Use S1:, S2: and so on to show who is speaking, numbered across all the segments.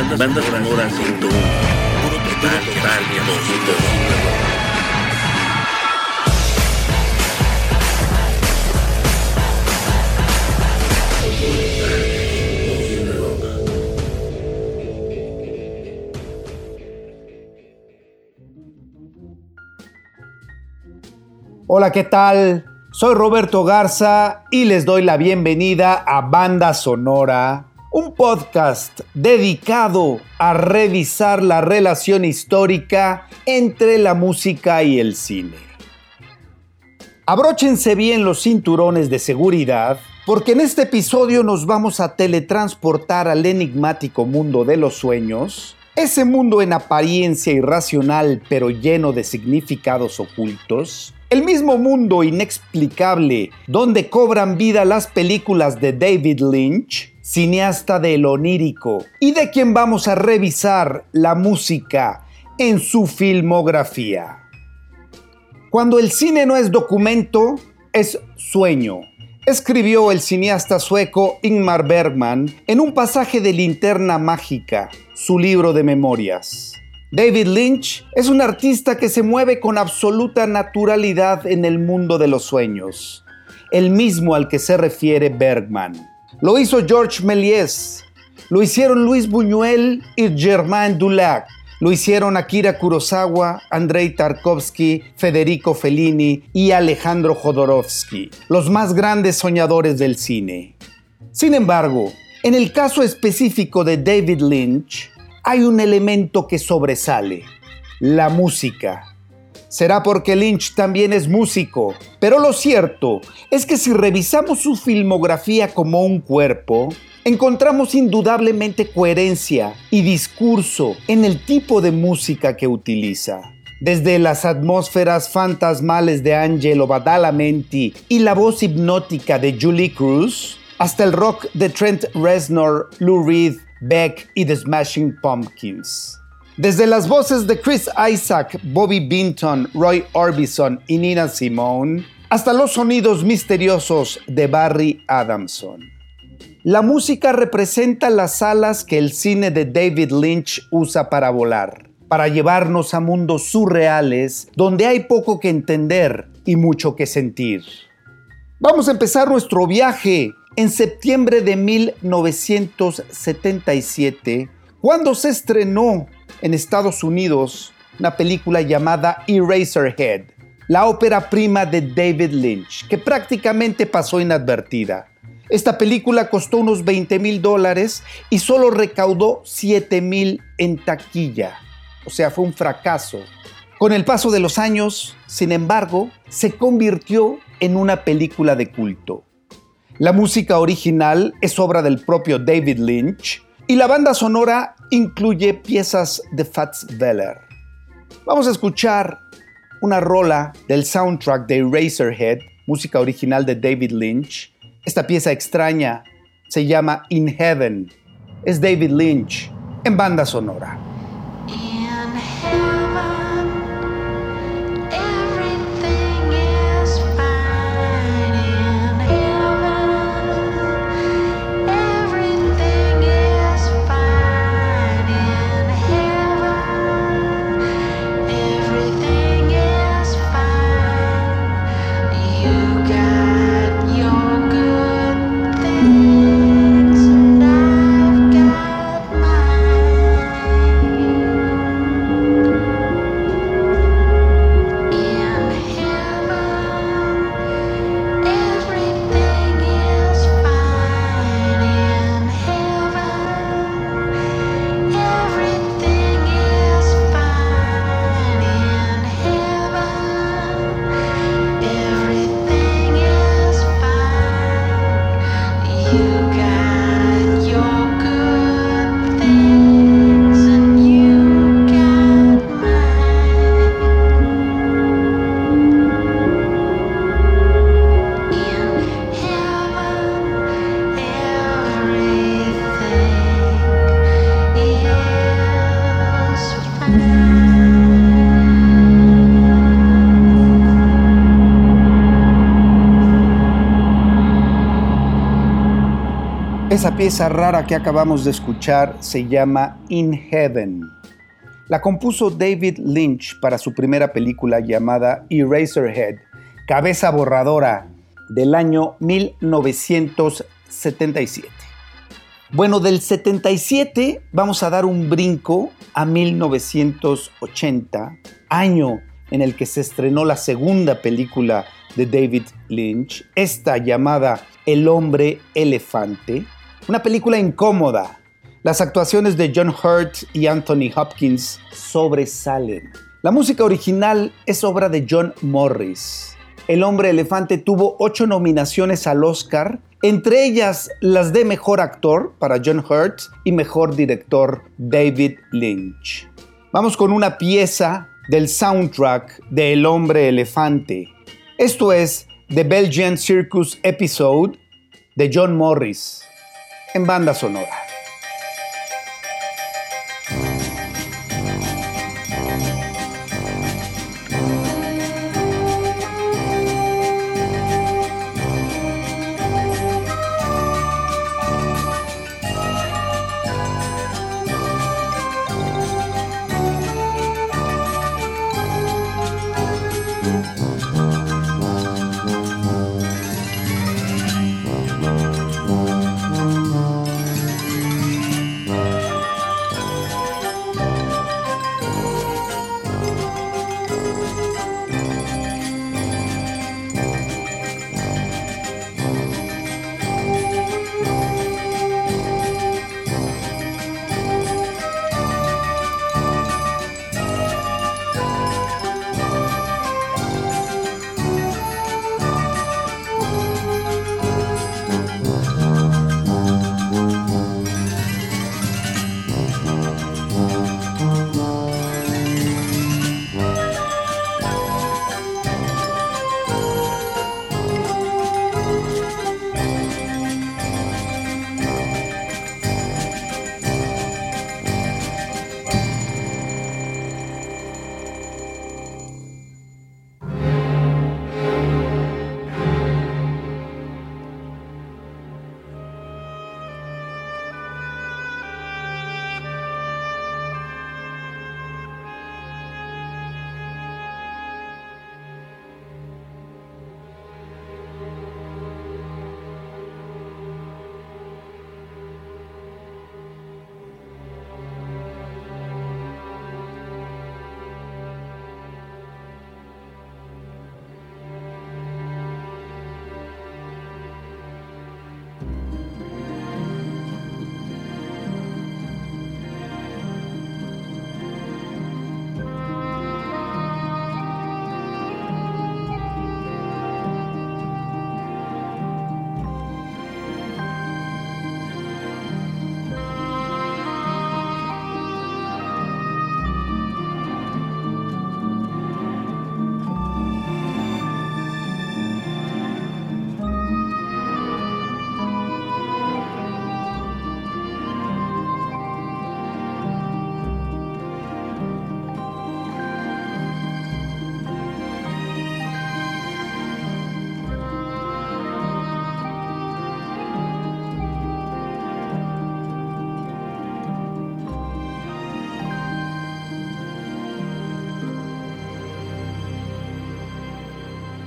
S1: Banda, banda sonora 101. Puro total, total,
S2: Hola, ¿qué tal? Soy Roberto Garza y les doy la bienvenida a Banda Sonora un podcast dedicado a revisar la relación histórica entre la música y el cine. Abróchense bien los cinturones de seguridad porque en este episodio nos vamos a teletransportar al enigmático mundo de los sueños, ese mundo en apariencia irracional pero lleno de significados ocultos, el mismo mundo inexplicable donde cobran vida las películas de David Lynch, cineasta del onírico y de quien vamos a revisar la música en su filmografía. Cuando el cine no es documento, es sueño, escribió el cineasta sueco Ingmar Bergman en un pasaje de Linterna Mágica, su libro de memorias. David Lynch es un artista que se mueve con absoluta naturalidad en el mundo de los sueños, el mismo al que se refiere Bergman. Lo hizo George Méliès, lo hicieron Luis Buñuel y Germain Dulac, lo hicieron Akira Kurosawa, Andrei Tarkovsky, Federico Fellini y Alejandro Jodorowsky, los más grandes soñadores del cine. Sin embargo, en el caso específico de David Lynch, hay un elemento que sobresale, la música. Será porque Lynch también es músico, pero lo cierto es que si revisamos su filmografía como un cuerpo, encontramos indudablemente coherencia y discurso en el tipo de música que utiliza. Desde las atmósferas fantasmales de Angelo Badalamenti y la voz hipnótica de Julie Cruz, hasta el rock de Trent Reznor, Lou Reed, Beck y The Smashing Pumpkins. Desde las voces de Chris Isaac, Bobby Binton, Roy Orbison y Nina Simone, hasta los sonidos misteriosos de Barry Adamson. La música representa las alas que el cine de David Lynch usa para volar, para llevarnos a mundos surreales donde hay poco que entender y mucho que sentir. Vamos a empezar nuestro viaje en septiembre de 1977, cuando se estrenó en Estados Unidos una película llamada Eraserhead, la ópera prima de David Lynch, que prácticamente pasó inadvertida. Esta película costó unos 20 mil dólares y solo recaudó 7 mil en taquilla. O sea, fue un fracaso. Con el paso de los años, sin embargo, se convirtió en una película de culto. La música original es obra del propio David Lynch, y la banda sonora incluye piezas de Fats Weller. Vamos a escuchar una rola del soundtrack de Razorhead, música original de David Lynch. Esta pieza extraña se llama In Heaven. Es David Lynch en banda sonora. Esa pieza rara que acabamos de escuchar se llama In Heaven. La compuso David Lynch para su primera película llamada Eraserhead, Cabeza Borradora, del año 1977. Bueno, del 77 vamos a dar un brinco a 1980, año en el que se estrenó la segunda película de David Lynch, esta llamada El hombre elefante, una película incómoda. Las actuaciones de John Hurt y Anthony Hopkins sobresalen. La música original es obra de John Morris. El hombre elefante tuvo ocho nominaciones al Oscar, entre ellas las de Mejor Actor para John Hurt y Mejor Director David Lynch. Vamos con una pieza del soundtrack de El hombre elefante. Esto es The Belgian Circus Episode de John Morris en banda sonora.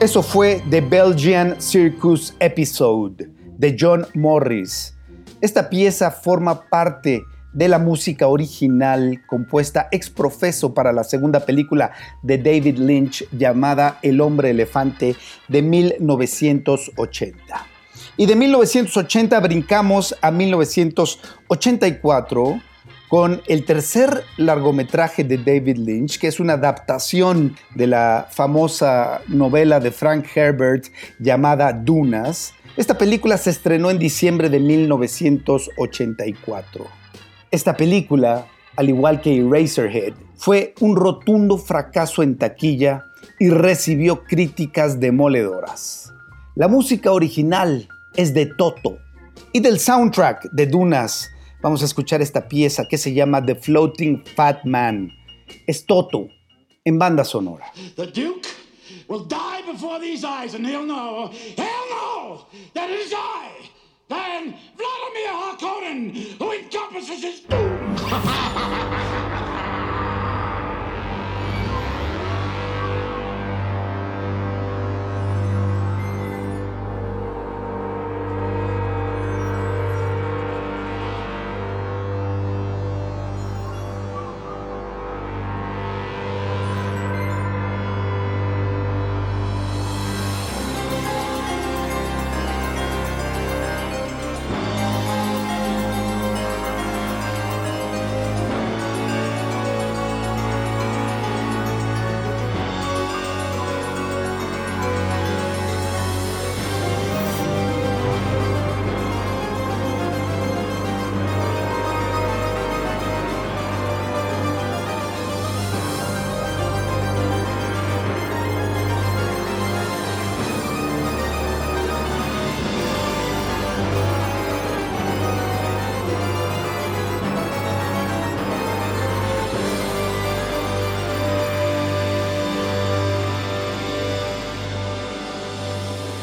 S2: Eso fue The Belgian Circus Episode de John Morris. Esta pieza forma parte de la música original compuesta ex profeso para la segunda película de David Lynch llamada El hombre elefante de 1980. Y de 1980 brincamos a 1984 con el tercer largometraje de David Lynch, que es una adaptación de la famosa novela de Frank Herbert llamada Dunas. Esta película se estrenó en diciembre de 1984. Esta película, al igual que Eraserhead, fue un rotundo fracaso en taquilla y recibió críticas demoledoras. La música original es de Toto y del soundtrack de Dunas Vamos a escuchar esta pieza que se llama The Floating Fat Man. Es Toto en banda sonora.
S3: The Duke will die before these eyes and he'll know, he'll know that it is I than Vladimir Harkonnen, who encompasses his doom.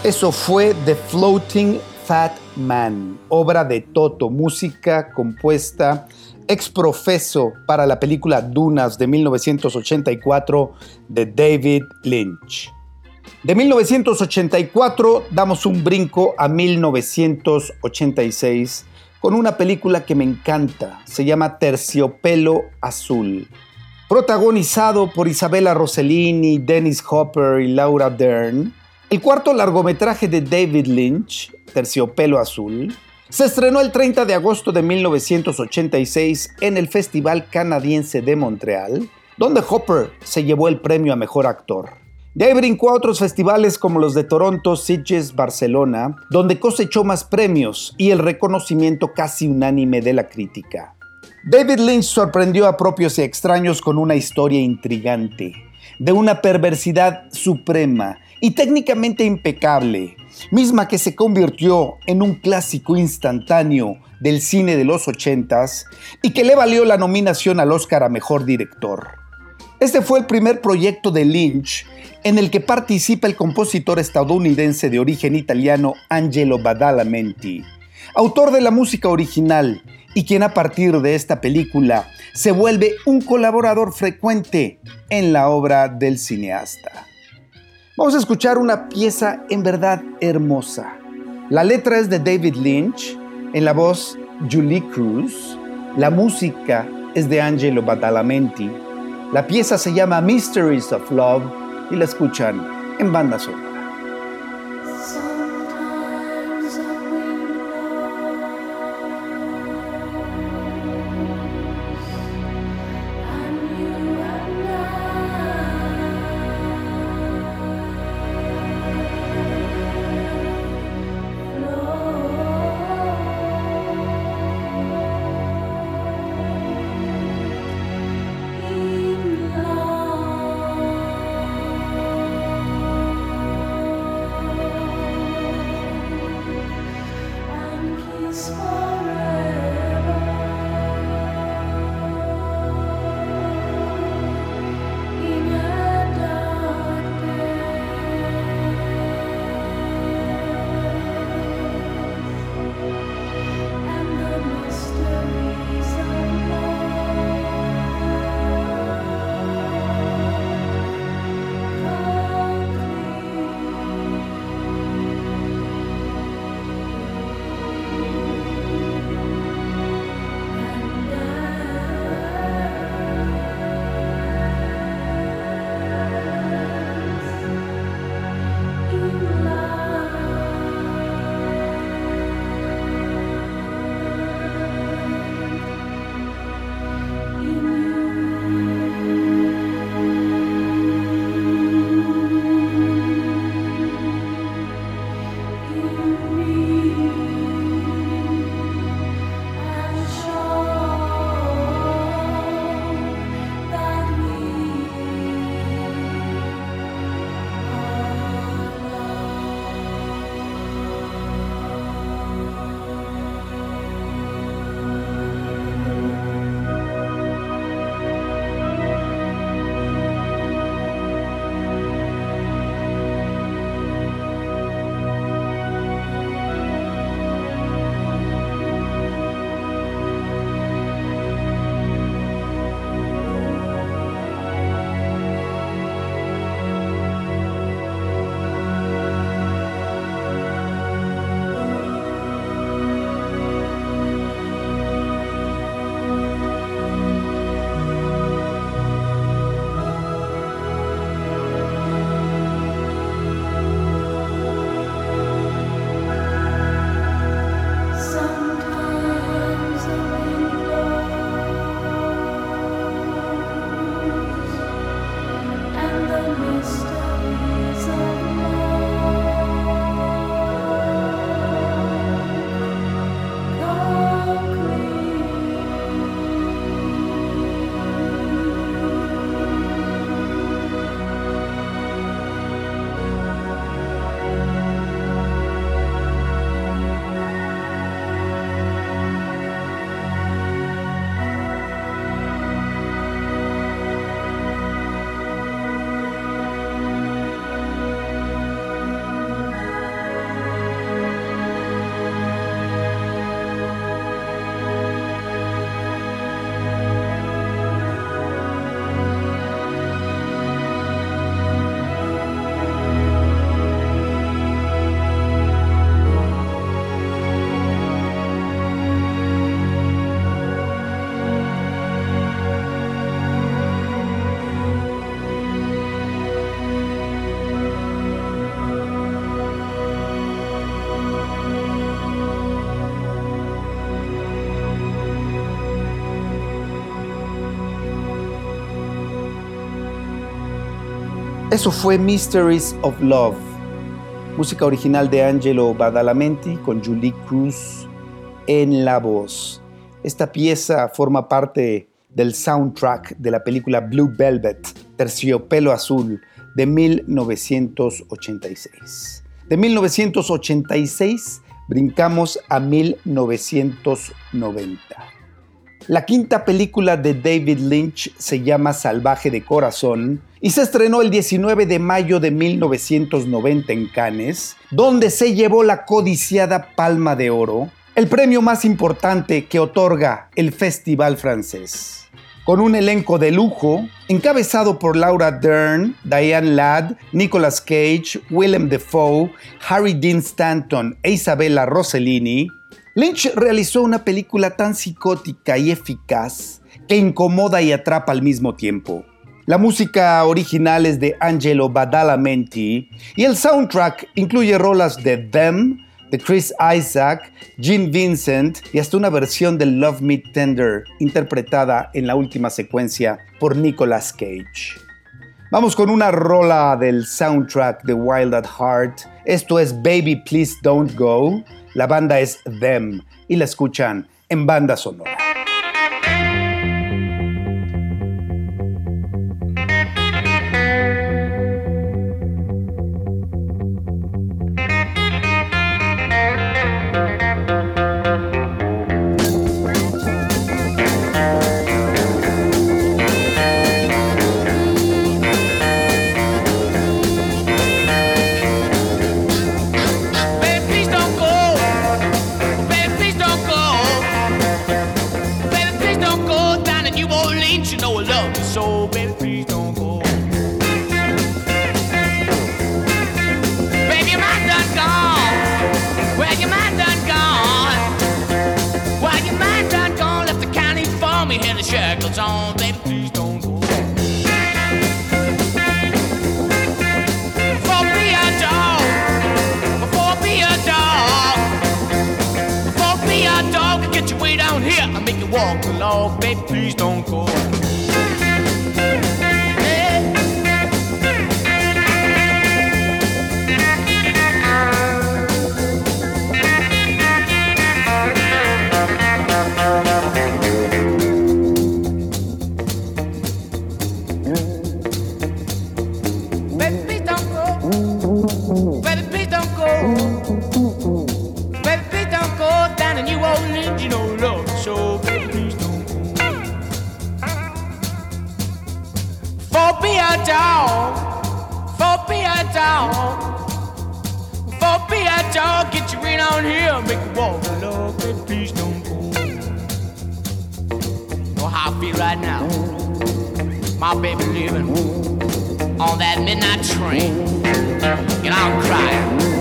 S2: Eso fue The Floating Fat Man, obra de Toto, música compuesta ex profeso para la película Dunas de 1984 de David Lynch. De 1984 damos un brinco a 1986 con una película que me encanta, se llama Terciopelo Azul. Protagonizado por Isabella Rossellini, Dennis Hopper y Laura Dern, el cuarto largometraje de David Lynch, Terciopelo Azul, se estrenó el 30 de agosto de 1986 en el Festival Canadiense de Montreal, donde Hopper se llevó el premio a Mejor Actor. De ahí brincó a otros festivales como los de Toronto, Sitges, Barcelona, donde cosechó más premios y el reconocimiento casi unánime de la crítica. David Lynch sorprendió a propios y extraños con una historia intrigante, de una perversidad suprema y técnicamente impecable, misma que se convirtió en un clásico instantáneo del cine de los ochentas y que le valió la nominación al Oscar a Mejor Director. Este fue el primer proyecto de Lynch en el que participa el compositor estadounidense de origen italiano Angelo Badalamenti, autor de la música original y quien a partir de esta película se vuelve un colaborador frecuente en la obra del cineasta. Vamos a escuchar una pieza en verdad hermosa. La letra es de David Lynch, en la voz Julie Cruz. La música es de Angelo Badalamenti. La pieza se llama Mysteries of Love y la escuchan en banda sonora. Eso fue Mysteries of Love, música original de Angelo Badalamenti con Julie Cruz en la voz. Esta pieza forma parte del soundtrack de la película Blue Velvet, Terciopelo Azul, de 1986. De 1986 brincamos a 1990. La quinta película de David Lynch se llama Salvaje de Corazón y se estrenó el 19 de mayo de 1990 en Cannes, donde se llevó la codiciada Palma de Oro, el premio más importante que otorga el Festival francés con un elenco de lujo encabezado por Laura Dern, Diane Ladd, Nicolas Cage, Willem Dafoe, Harry Dean Stanton e Isabella Rossellini, Lynch realizó una película tan psicótica y eficaz que incomoda y atrapa al mismo tiempo. La música original es de Angelo Badalamenti y el soundtrack incluye rolas de Them, de Chris Isaac, Gene Vincent y hasta una versión de Love Me Tender interpretada en la última secuencia por Nicolas Cage. Vamos con una rola del soundtrack de Wild at Heart. Esto es Baby Please Don't Go. La banda es Them y la escuchan en banda sonora. on that midnight train. And I'm crying.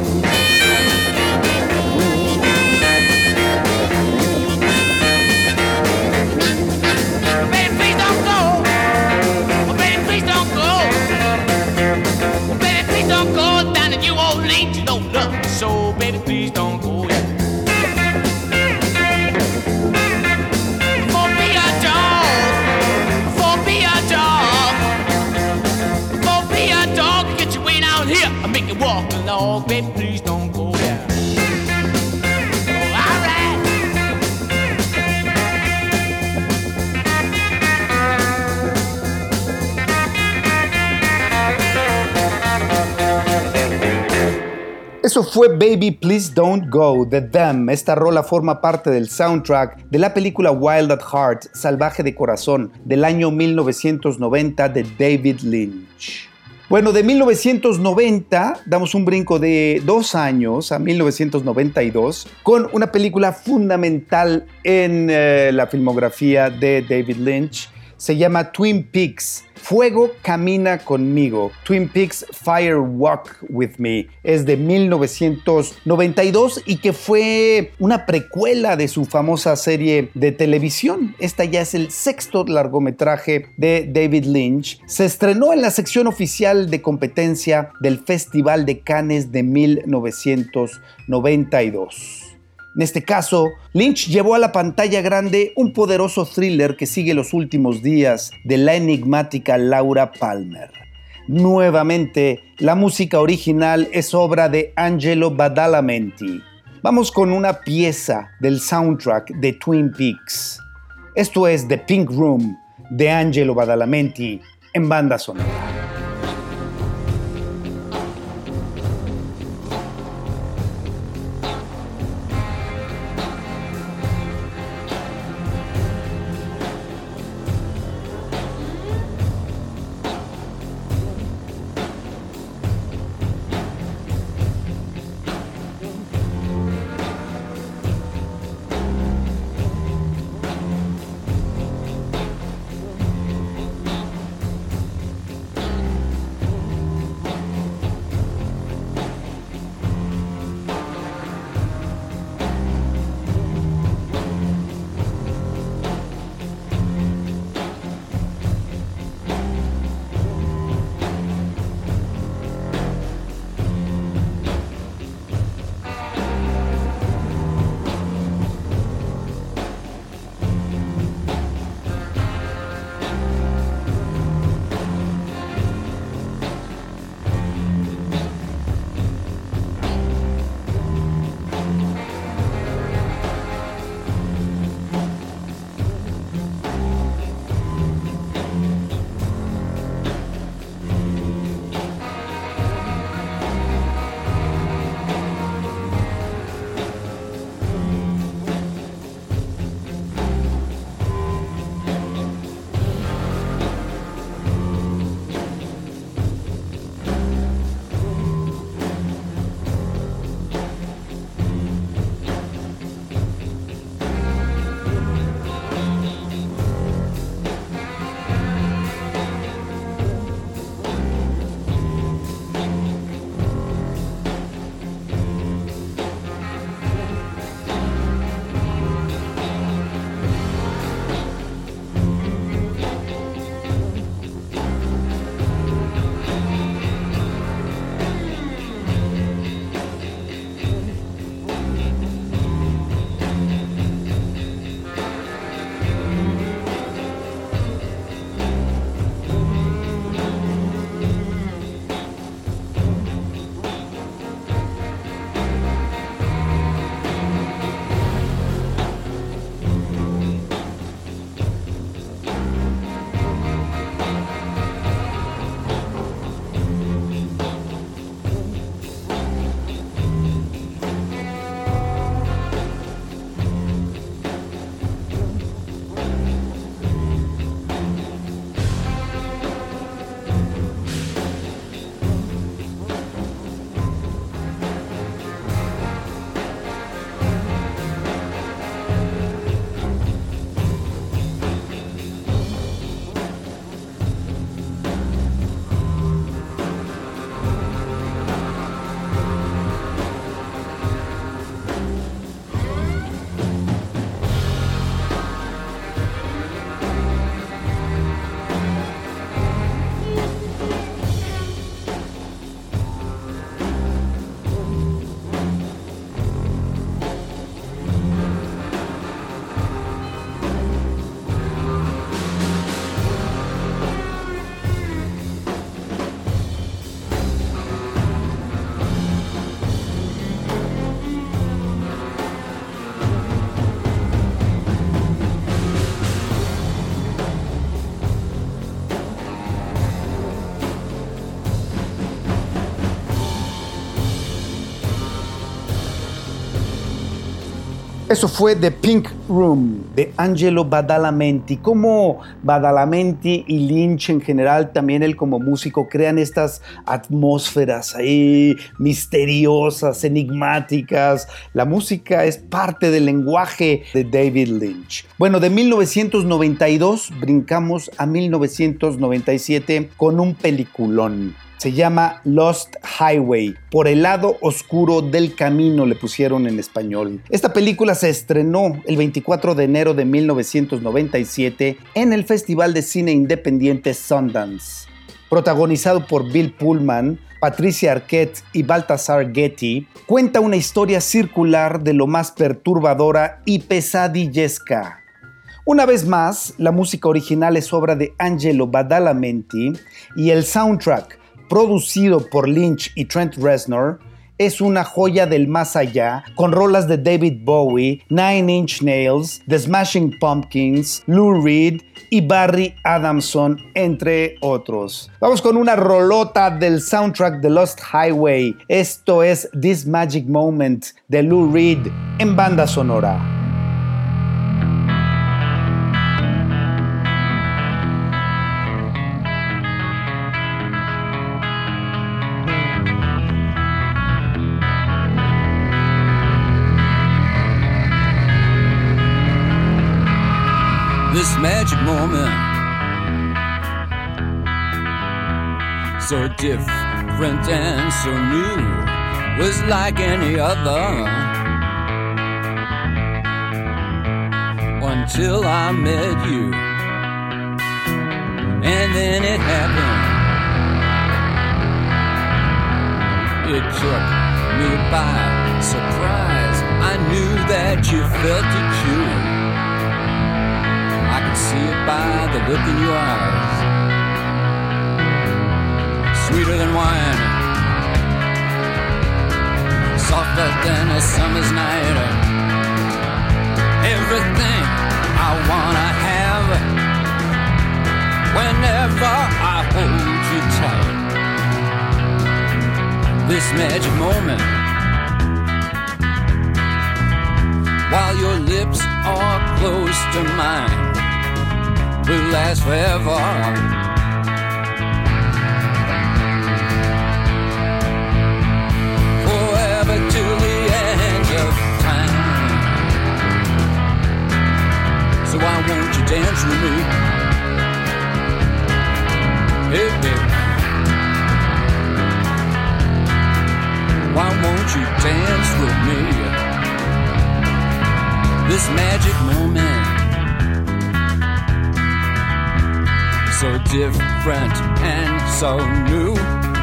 S2: Eso fue Baby Please Don't Go de Them. Esta rola forma parte del soundtrack de la película Wild at Heart, Salvaje de Corazón, del año 1990 de David Lynch. Bueno, de 1990 damos un brinco de dos años a 1992 con una película fundamental en eh, la filmografía de David Lynch. Se llama Twin Peaks Fuego camina conmigo. Twin Peaks Fire Walk With Me es de 1992 y que fue una precuela de su famosa serie de televisión. Esta ya es el sexto largometraje de David Lynch. Se estrenó en la sección oficial de competencia del Festival de Cannes de 1992. En este caso, Lynch llevó a la pantalla grande un poderoso thriller que sigue los últimos días de la enigmática Laura Palmer. Nuevamente, la música original es obra de Angelo Badalamenti. Vamos con una pieza del soundtrack de Twin Peaks. Esto es The Pink Room de Angelo Badalamenti en banda sonora. Eso fue The Pink Room de Angelo Badalamenti. Como Badalamenti y Lynch en general, también él como músico, crean estas atmósferas ahí misteriosas, enigmáticas. La música es parte del lenguaje de David Lynch. Bueno, de 1992 brincamos a 1997 con un peliculón. Se llama Lost Highway, por el lado oscuro del camino le pusieron en español. Esta película se estrenó el 24 de enero de 1997 en el Festival de Cine Independiente Sundance. Protagonizado por Bill Pullman, Patricia Arquette y Baltasar Getty, cuenta una historia circular de lo más perturbadora y pesadillesca. Una vez más, la música original es obra de Angelo Badalamenti y el soundtrack producido por Lynch y Trent Reznor, es una joya del más allá, con rolas de David Bowie, Nine Inch Nails, The Smashing Pumpkins, Lou Reed y Barry Adamson, entre otros. Vamos con una rolota del soundtrack de Lost Highway. Esto es This Magic Moment de Lou Reed en banda sonora.
S4: This magic moment. So different and so new, was like any other. Until I met you, and then it happened. It took me by surprise. I knew that you felt it too see it by the look in your eyes. Sweeter than wine, softer than a summer's night. Everything I wanna have whenever I hold you tight. This magic moment. While your lips are close to mine will last forever. Forever till the end of time. So why won't you dance with me? Hey, baby. Why won't you dance with me? This magic moment so different and so new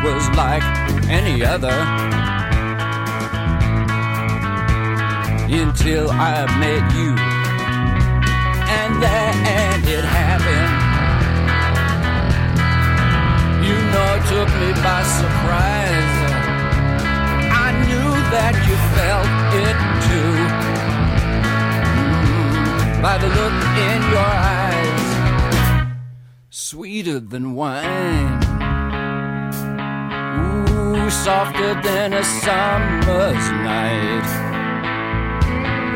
S4: was like any other. Until I met you and then it happened. You know it took me by surprise. I knew that you felt it too. Mm, by the look in your eyes sweeter than wine. Ooh, softer than a summer's night.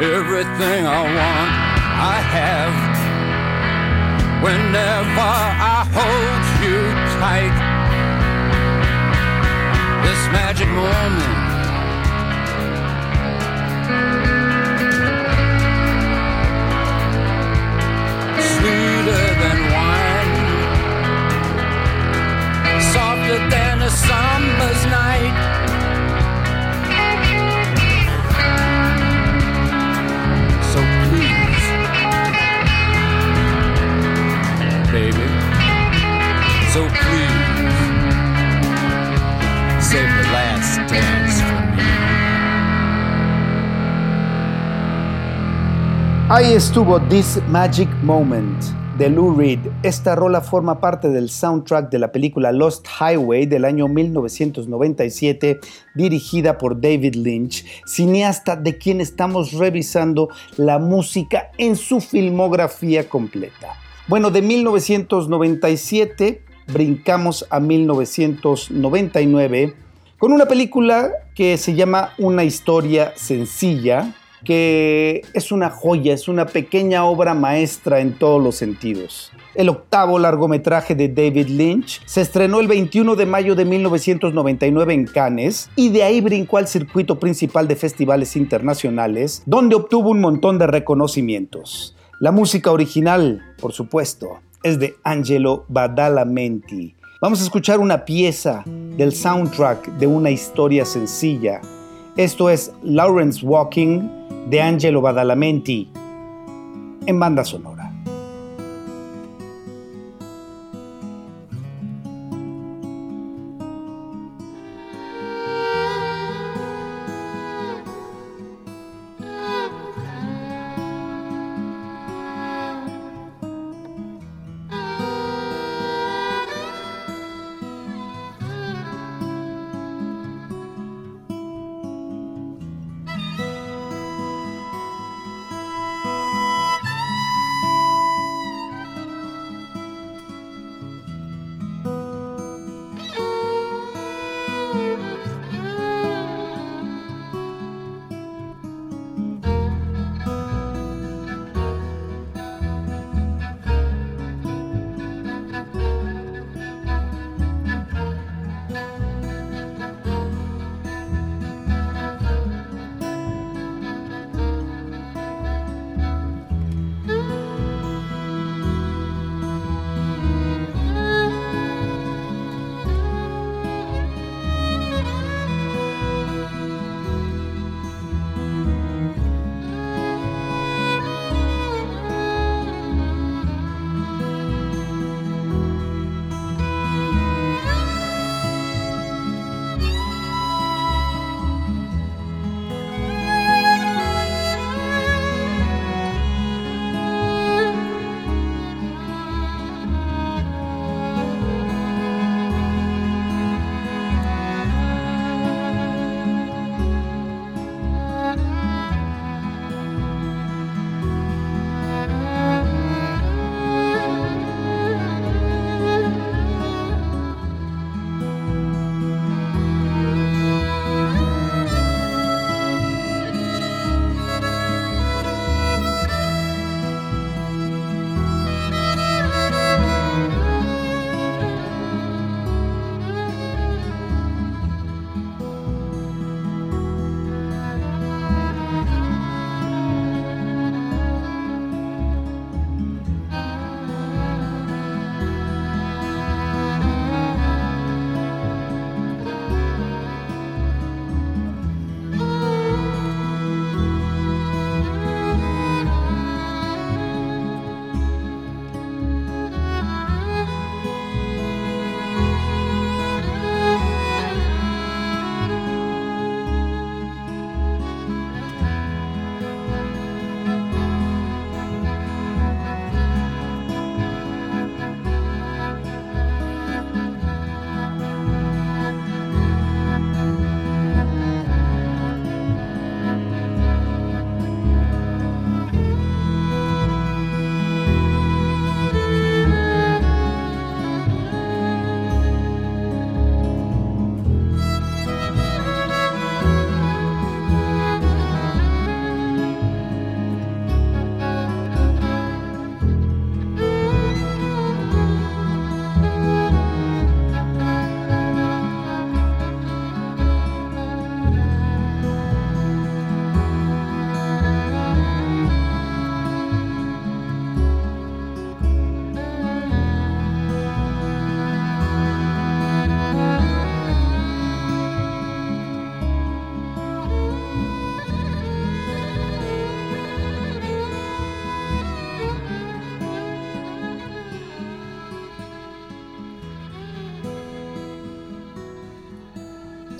S4: Everything I want, I have. Whenever I hold you tight, this magic moment. A summer's night. So please, baby, so please, save the last dance for me.
S2: Ahí estuvo This Magic Moment de Lou Reed. Esta rola forma parte del soundtrack de la película Lost Highway del año 1997, dirigida por David Lynch, cineasta de quien estamos revisando la música en su filmografía completa. Bueno, de 1997 brincamos a 1999 con una película que se llama Una historia sencilla, que es una joya, es una pequeña obra maestra en todos los sentidos. El octavo largometraje de David Lynch se estrenó el 21 de mayo de 1999 en Cannes y de ahí brincó al circuito principal de festivales internacionales, donde obtuvo un montón de reconocimientos. La música original, por supuesto, es de Angelo Badalamenti. Vamos a escuchar una pieza del soundtrack de una historia sencilla. Esto es Lawrence Walking de Angelo Badalamenti en banda sonora.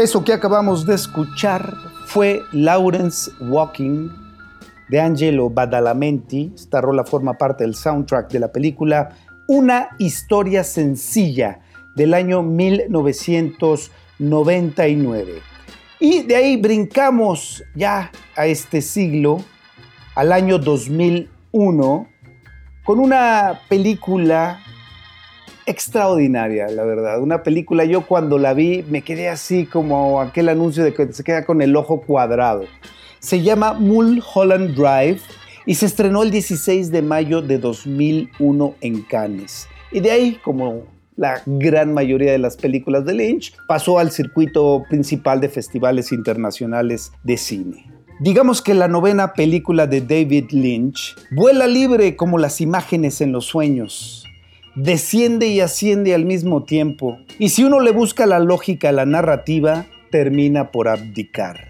S2: Eso que acabamos de escuchar fue Lawrence Walking de Angelo Badalamenti. Esta rola forma parte del soundtrack de la película Una historia sencilla del año 1999. Y de ahí brincamos ya a este siglo, al año 2001, con una película extraordinaria, la verdad. Una película, yo cuando la vi me quedé así como aquel anuncio de que se queda con el ojo cuadrado. Se llama Mulholland Drive y se estrenó el 16 de mayo de 2001 en Cannes. Y de ahí, como la gran mayoría de las películas de Lynch, pasó al circuito principal de festivales internacionales de cine. Digamos que la novena película de David Lynch vuela libre como las imágenes en los sueños desciende y asciende al mismo tiempo, y si uno le busca la lógica a la narrativa, termina por abdicar.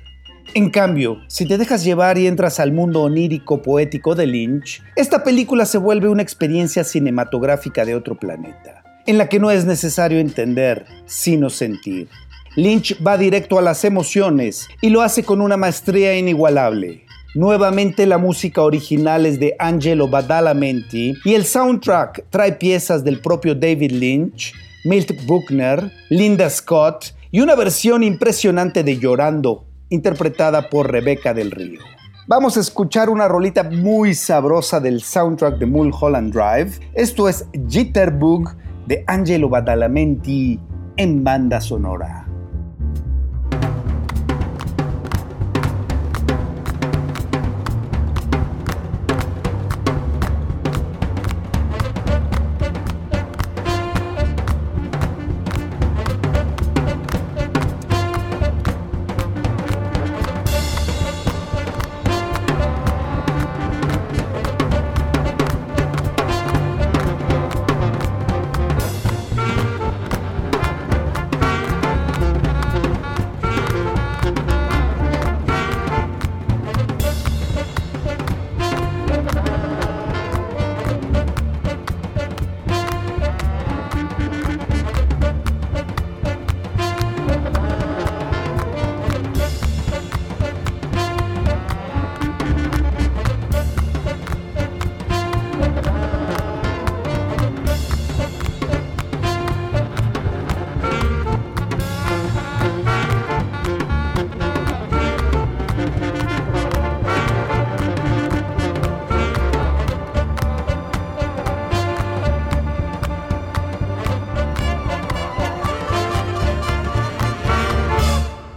S2: En cambio, si te dejas llevar y entras al mundo onírico poético de Lynch, esta película se vuelve una experiencia cinematográfica de otro planeta, en la que no es necesario entender, sino sentir. Lynch va directo a las emociones y lo hace con una maestría inigualable. Nuevamente la música original es de Angelo Badalamenti y el soundtrack trae piezas del propio David Lynch, Milt Buckner, Linda Scott y una versión impresionante de Llorando, interpretada por Rebeca del Río. Vamos a escuchar una rolita muy sabrosa del soundtrack de Mulholland Drive. Esto es Jitterbug de Angelo Badalamenti en banda sonora.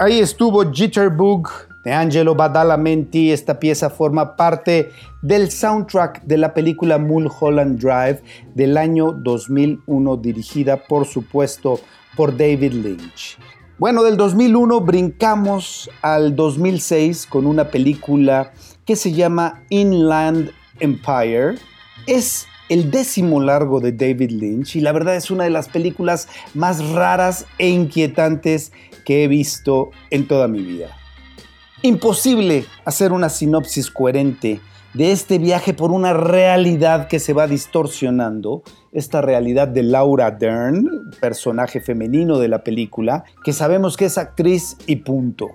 S2: Ahí estuvo Jitterbug de Angelo Badalamenti. Esta pieza forma parte del soundtrack de la película Mulholland Drive del año 2001, dirigida por supuesto por David Lynch. Bueno, del 2001 brincamos al 2006 con una película que se llama Inland Empire. Es el décimo largo de David Lynch y la verdad es una de las películas más raras e inquietantes que he visto en toda mi vida. Imposible hacer una sinopsis coherente de este viaje por una realidad que se va distorsionando, esta realidad de Laura Dern, personaje femenino de la película, que sabemos que es actriz y punto.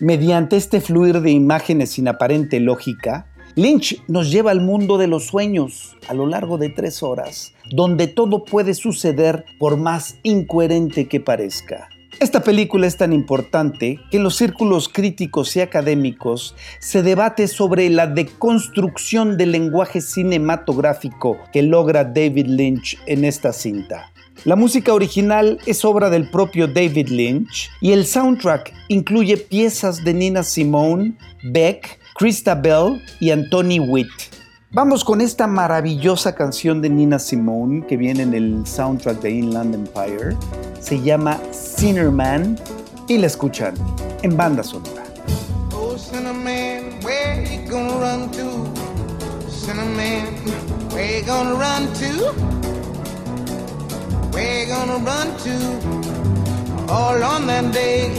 S2: Mediante este fluir de imágenes sin aparente lógica, Lynch nos lleva al mundo de los sueños a lo largo de tres horas, donde todo puede suceder por más incoherente que parezca. Esta película es tan importante que en los círculos críticos y académicos se debate sobre la deconstrucción del lenguaje cinematográfico que logra David Lynch en esta cinta. La música original es obra del propio David Lynch y el soundtrack incluye piezas de Nina Simone, Beck, Christa Bell y Anthony Witt. Vamos con esta maravillosa canción de Nina Simone que viene en el soundtrack de Inland Empire. Se llama Sinner Man y la escuchan en banda sonora.
S5: Oh, you gonna run to? You run to? Where you gonna run to? All on that day,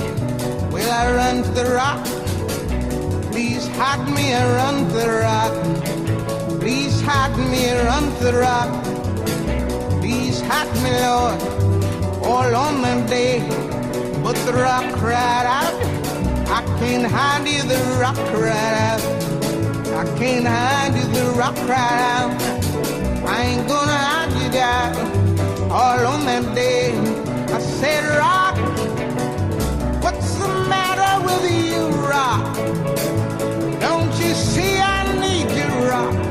S5: will I run to the rock? Please hide me, I run to the rock. Please hide me, run to the rock. Please hide me, Lord, all on that day. but the rock cried out. I can't hide you, the rock cried out. I can't hide you, the rock cried out. I ain't gonna hide you down all on that day. I said, Rock, what's the matter with you, Rock? Don't you see I need you, Rock?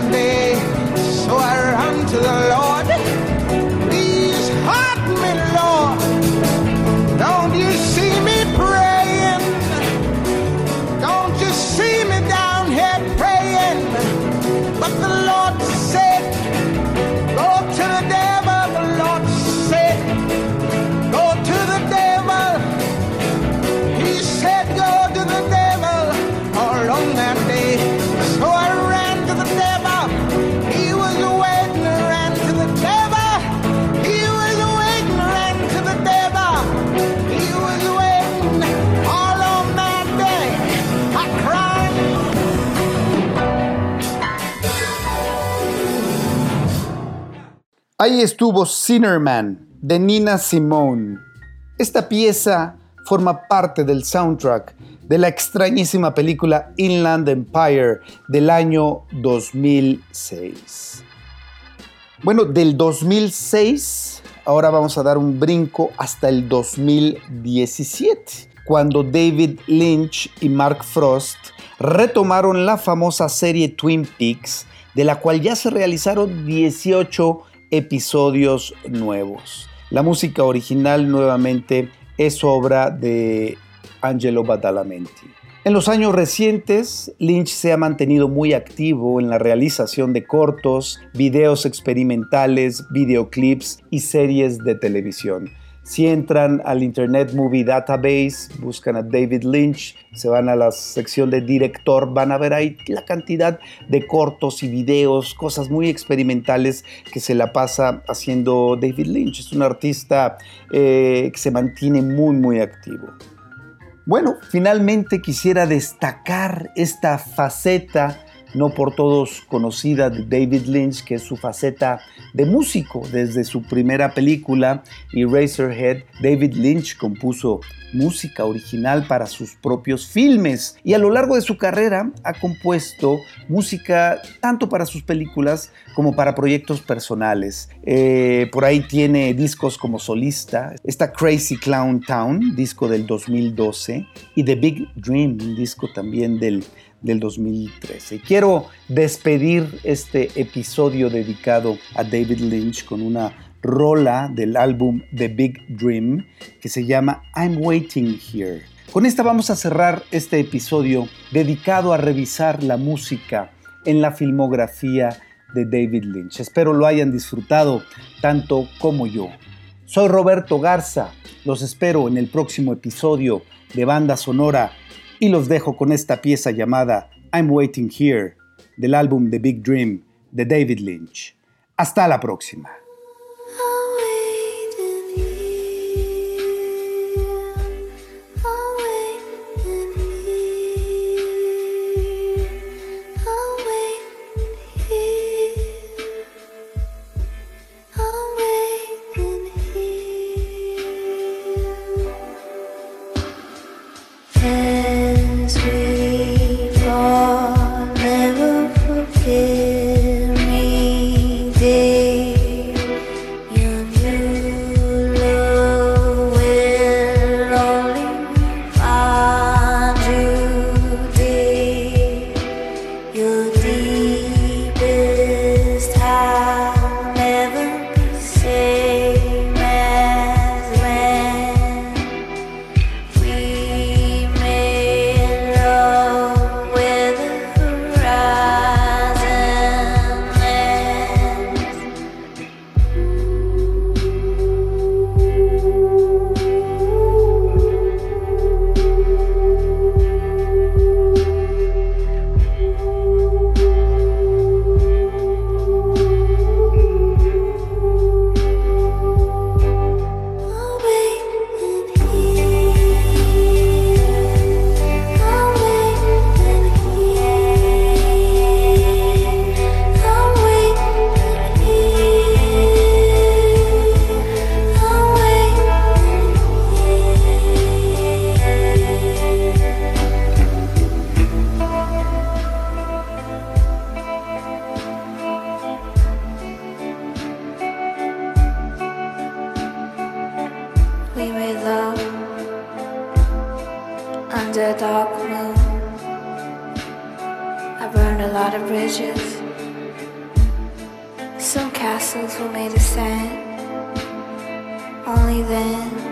S5: So I ran to the Lord. Please help me, Lord. Don't you see me praying? Don't you see me down here praying? But the Lord said, Go to the devil. The Lord said, Go to the devil. He said, Go to the devil all on that day. So I
S2: Ahí estuvo Sinnerman de Nina Simone. Esta pieza forma parte del soundtrack de la extrañísima película Inland Empire del año 2006. Bueno, del 2006 ahora vamos a dar un brinco hasta el 2017, cuando David Lynch y Mark Frost retomaron la famosa serie Twin Peaks, de la cual ya se realizaron 18 episodios nuevos. La música original nuevamente es obra de Angelo Badalamenti. En los años recientes, Lynch se ha mantenido muy activo en la realización de cortos, videos experimentales, videoclips y series de televisión. Si entran al Internet Movie Database, buscan a David Lynch, se van a la sección de director, van a ver ahí la cantidad de cortos y videos, cosas muy experimentales que se la pasa haciendo David Lynch. Es un artista eh, que se mantiene muy, muy activo. Bueno, finalmente quisiera destacar esta faceta no por todos conocida de David Lynch, que es su faceta de músico. Desde su primera película, Eraserhead, David Lynch compuso música original para sus propios filmes y a lo largo de su carrera ha compuesto música tanto para sus películas como para proyectos personales. Eh, por ahí tiene discos como solista, está Crazy Clown Town, disco del 2012, y The Big Dream, un disco también del del 2013. Quiero despedir este episodio dedicado a David Lynch con una rola del álbum The Big Dream que se llama I'm Waiting Here. Con esta vamos a cerrar este episodio dedicado a revisar la música en la filmografía de David Lynch. Espero lo hayan disfrutado tanto como yo. Soy Roberto Garza, los espero en el próximo episodio de Banda Sonora y los dejo con esta pieza llamada I'm Waiting Here del álbum The Big Dream de David Lynch. Hasta la próxima.
S6: Only then.